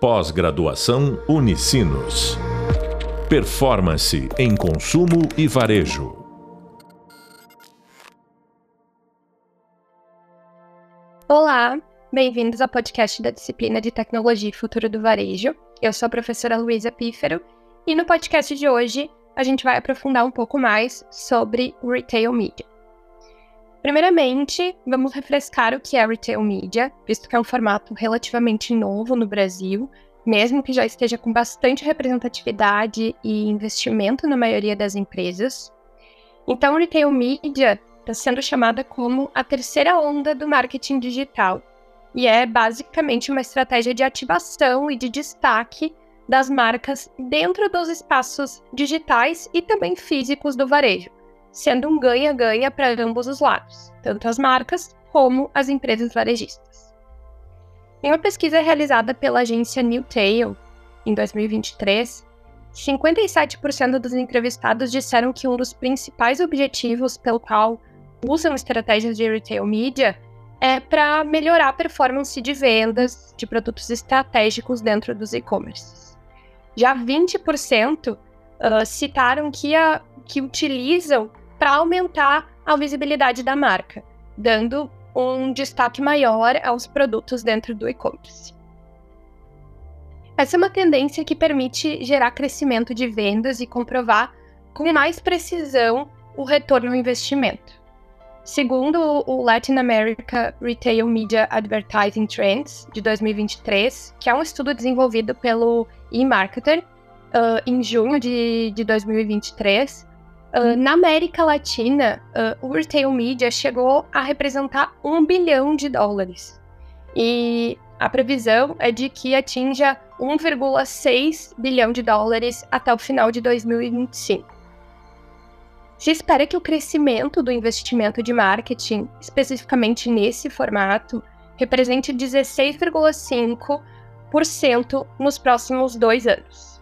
Pós-graduação Unicinos. Performance em consumo e varejo. Olá, bem-vindos ao podcast da disciplina de Tecnologia e Futuro do Varejo. Eu sou a professora Luísa Pífero e no podcast de hoje a gente vai aprofundar um pouco mais sobre Retail Media. Primeiramente, vamos refrescar o que é Retail Media, visto que é um formato relativamente novo no Brasil, mesmo que já esteja com bastante representatividade e investimento na maioria das empresas. Então, Retail Media está sendo chamada como a terceira onda do marketing digital, e é basicamente uma estratégia de ativação e de destaque das marcas dentro dos espaços digitais e também físicos do varejo sendo um ganha-ganha para ambos os lados, tanto as marcas como as empresas varejistas. Em uma pesquisa realizada pela agência Newtail, em 2023, 57% dos entrevistados disseram que um dos principais objetivos pelo qual usam estratégias de retail media é para melhorar a performance de vendas de produtos estratégicos dentro dos e-commerces. Já 20% uh, citaram que, a, que utilizam para aumentar a visibilidade da marca, dando um destaque maior aos produtos dentro do e-commerce. Essa é uma tendência que permite gerar crescimento de vendas e comprovar com mais precisão o retorno ao investimento. Segundo o Latin America Retail Media Advertising Trends de 2023, que é um estudo desenvolvido pelo eMarketer uh, em junho de, de 2023, Uh, na América Latina, uh, o retail media chegou a representar um bilhão de dólares. E a previsão é de que atinja 1,6 bilhão de dólares até o final de 2025. Se espera que o crescimento do investimento de marketing, especificamente nesse formato, represente 16,5% nos próximos dois anos.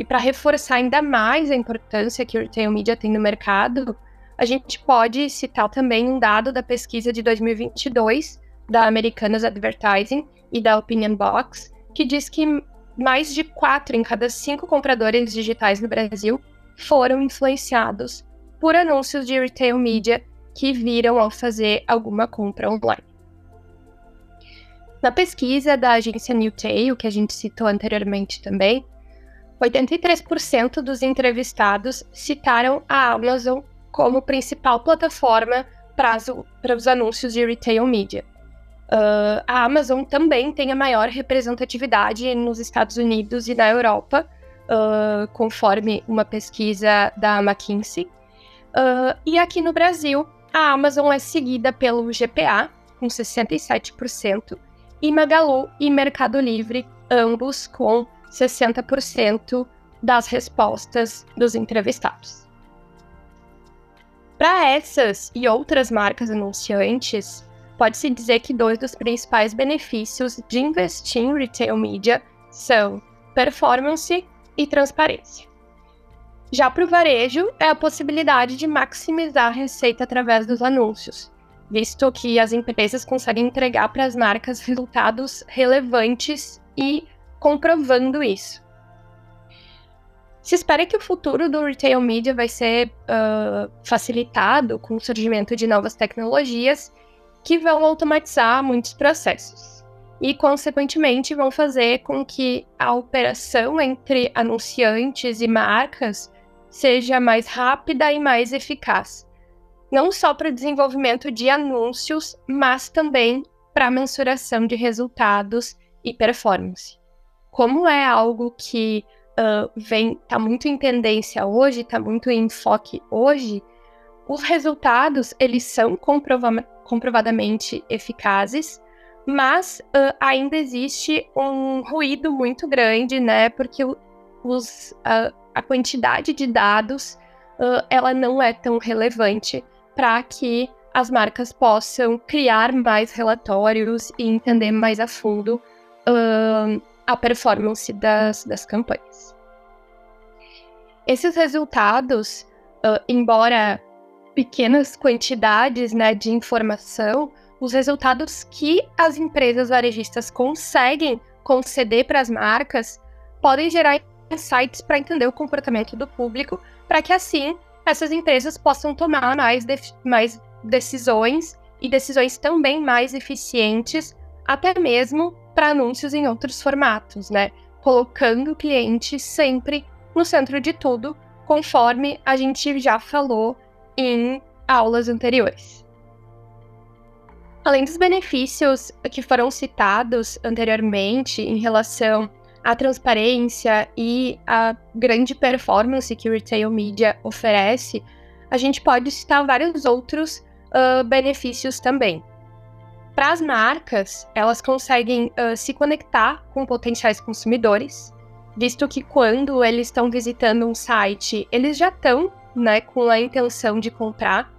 E para reforçar ainda mais a importância que o retail media tem no mercado, a gente pode citar também um dado da pesquisa de 2022 da Americanas Advertising e da Opinion Box, que diz que mais de 4 em cada 5 compradores digitais no Brasil foram influenciados por anúncios de retail media que viram ao fazer alguma compra online. Na pesquisa da agência Newtail, que a gente citou anteriormente também, 83% dos entrevistados citaram a Amazon como principal plataforma para os anúncios de retail media. Uh, a Amazon também tem a maior representatividade nos Estados Unidos e na Europa, uh, conforme uma pesquisa da McKinsey. Uh, e aqui no Brasil, a Amazon é seguida pelo GPA, com 67%, e Magalu e Mercado Livre, ambos com 60% das respostas dos entrevistados. Para essas e outras marcas anunciantes, pode-se dizer que dois dos principais benefícios de investir em retail media são performance e transparência. Já para o varejo, é a possibilidade de maximizar a receita através dos anúncios, visto que as empresas conseguem entregar para as marcas resultados relevantes e comprovando isso. Se espera que o futuro do retail media vai ser uh, facilitado com o surgimento de novas tecnologias que vão automatizar muitos processos e, consequentemente, vão fazer com que a operação entre anunciantes e marcas seja mais rápida e mais eficaz, não só para o desenvolvimento de anúncios, mas também para a mensuração de resultados e performance como é algo que uh, vem, tá muito em tendência hoje, tá muito em enfoque hoje, os resultados eles são comprova comprovadamente eficazes, mas uh, ainda existe um ruído muito grande, né? Porque os, uh, a quantidade de dados uh, ela não é tão relevante para que as marcas possam criar mais relatórios e entender mais a fundo a performance das, das campanhas. Esses resultados, uh, embora pequenas quantidades né, de informação, os resultados que as empresas varejistas conseguem conceder para as marcas podem gerar insights para entender o comportamento do público, para que assim essas empresas possam tomar mais, mais decisões e decisões também mais eficientes, até mesmo para anúncios em outros formatos, né? Colocando o cliente sempre no centro de tudo, conforme a gente já falou em aulas anteriores. Além dos benefícios que foram citados anteriormente em relação à transparência e à grande performance que o retail media oferece, a gente pode citar vários outros uh, benefícios também. Para as marcas, elas conseguem uh, se conectar com potenciais consumidores, visto que quando eles estão visitando um site, eles já estão né, com a intenção de comprar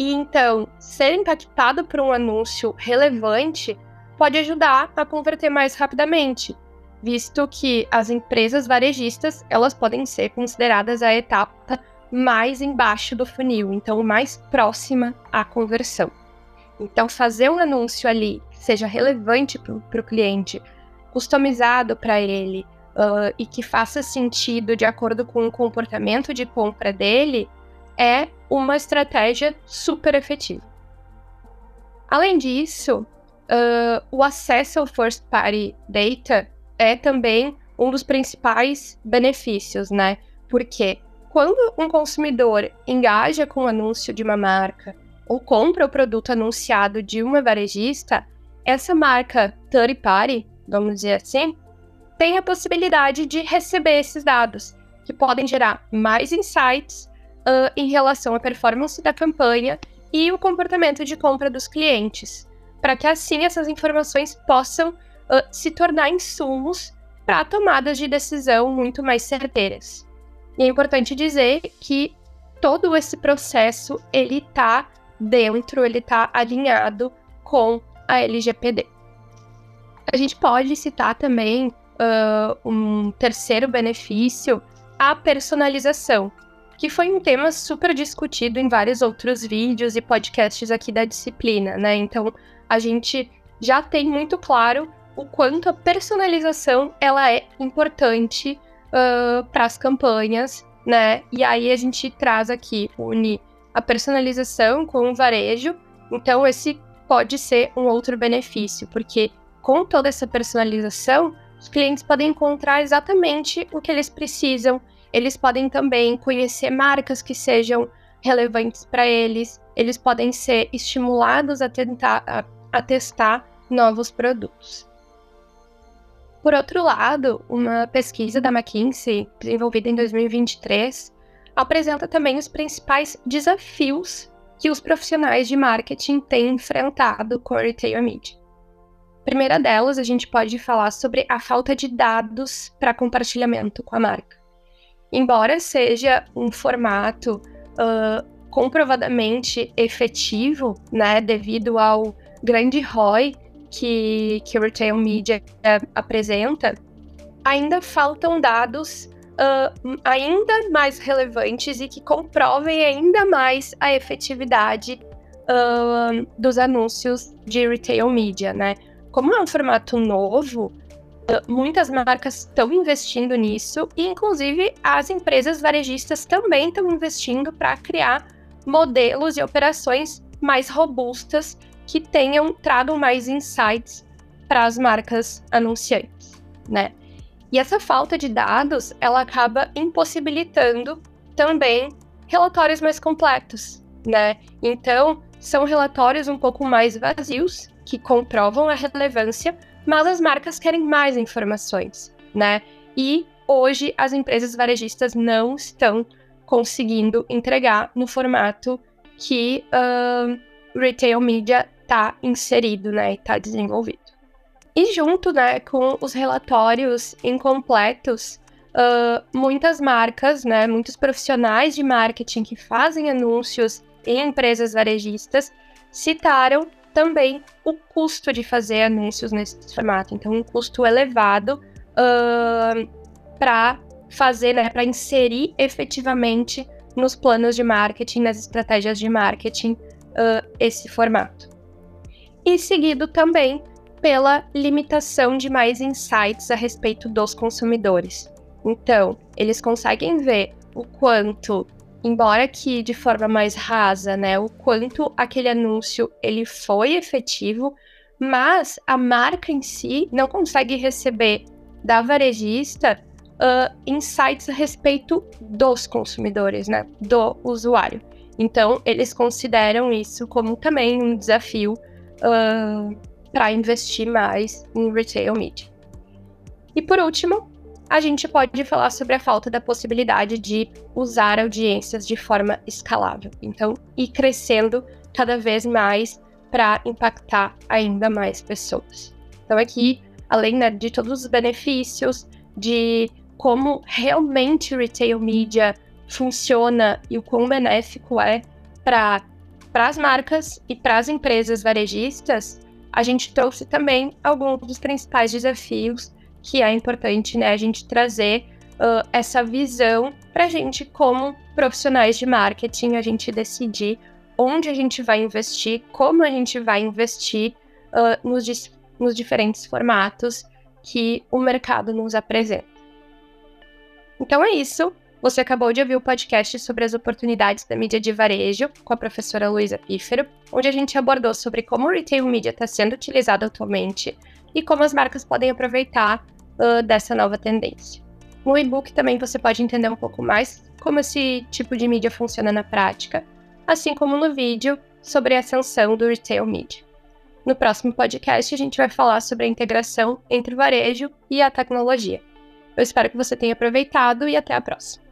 e então, ser impactado por um anúncio relevante pode ajudar a converter mais rapidamente, visto que as empresas varejistas elas podem ser consideradas a etapa mais embaixo do funil, então mais próxima à conversão. Então, fazer um anúncio ali que seja relevante para o cliente, customizado para ele uh, e que faça sentido de acordo com o comportamento de compra dele, é uma estratégia super efetiva. Além disso, uh, o acesso ao first party data é também um dos principais benefícios, né? Porque quando um consumidor engaja com o anúncio de uma marca ou compra o produto anunciado de uma varejista, essa marca third party, vamos dizer assim, tem a possibilidade de receber esses dados, que podem gerar mais insights uh, em relação à performance da campanha e o comportamento de compra dos clientes, para que assim essas informações possam uh, se tornar insumos para tomadas de decisão muito mais certeiras. E é importante dizer que todo esse processo ele está dentro, ele está alinhado com a LGPD. A gente pode citar também uh, um terceiro benefício, a personalização, que foi um tema super discutido em vários outros vídeos e podcasts aqui da disciplina, né? Então, a gente já tem muito claro o quanto a personalização ela é importante uh, para as campanhas, né? E aí a gente traz aqui, une a personalização com o varejo. Então, esse pode ser um outro benefício, porque com toda essa personalização, os clientes podem encontrar exatamente o que eles precisam eles podem também conhecer marcas que sejam relevantes para eles. Eles podem ser estimulados a tentar a, a testar novos produtos. Por outro lado, uma pesquisa da McKinsey, desenvolvida em 2023, apresenta também os principais desafios que os profissionais de marketing têm enfrentado com a retail media. Primeira delas, a gente pode falar sobre a falta de dados para compartilhamento com a marca. Embora seja um formato uh, comprovadamente efetivo, né, devido ao grande ROI que, que o Retail Media apresenta, ainda faltam dados uh, ainda mais relevantes e que comprovem ainda mais a efetividade uh, dos anúncios de Retail Media, né? Como é um formato novo, muitas marcas estão investindo nisso e, inclusive, as empresas varejistas também estão investindo para criar modelos e operações mais robustas que tenham trago mais insights para as marcas anunciantes, né? E essa falta de dados, ela acaba impossibilitando também relatórios mais completos, né? Então, são relatórios um pouco mais vazios que comprovam a relevância mas as marcas querem mais informações, né? E hoje as empresas varejistas não estão conseguindo entregar no formato que uh, retail media está inserido, né? Está desenvolvido. E junto, né, com os relatórios incompletos, uh, muitas marcas, né, muitos profissionais de marketing que fazem anúncios em empresas varejistas citaram também o custo de fazer anúncios nesse formato. Então, um custo elevado uh, para fazer, né, para inserir efetivamente nos planos de marketing, nas estratégias de marketing, uh, esse formato. E seguido também pela limitação de mais insights a respeito dos consumidores. Então, eles conseguem ver o quanto, embora que de forma mais rasa, né, o quanto aquele anúncio ele foi efetivo, mas a marca em si não consegue receber da varejista uh, insights a respeito dos consumidores, né, do usuário. Então, eles consideram isso como também um desafio uh, para investir mais em retail media. E por último, a gente pode falar sobre a falta da possibilidade de usar audiências de forma escalável. Então, ir crescendo cada vez mais para impactar ainda mais pessoas. Então, aqui, além né, de todos os benefícios, de como realmente retail media funciona e o quão benéfico é para as marcas e para as empresas varejistas, a gente trouxe também alguns dos principais desafios que é importante né, a gente trazer uh, essa visão para a gente, como profissionais de marketing, a gente decidir onde a gente vai investir, como a gente vai investir uh, nos, nos diferentes formatos que o mercado nos apresenta. Então é isso. Você acabou de ouvir o podcast sobre as oportunidades da mídia de varejo com a professora Luísa Pífero, onde a gente abordou sobre como o retail media está sendo utilizado atualmente e como as marcas podem aproveitar uh, dessa nova tendência. No e-book também você pode entender um pouco mais como esse tipo de mídia funciona na prática, assim como no vídeo sobre a ascensão do retail media. No próximo podcast, a gente vai falar sobre a integração entre o varejo e a tecnologia. Eu espero que você tenha aproveitado e até a próxima.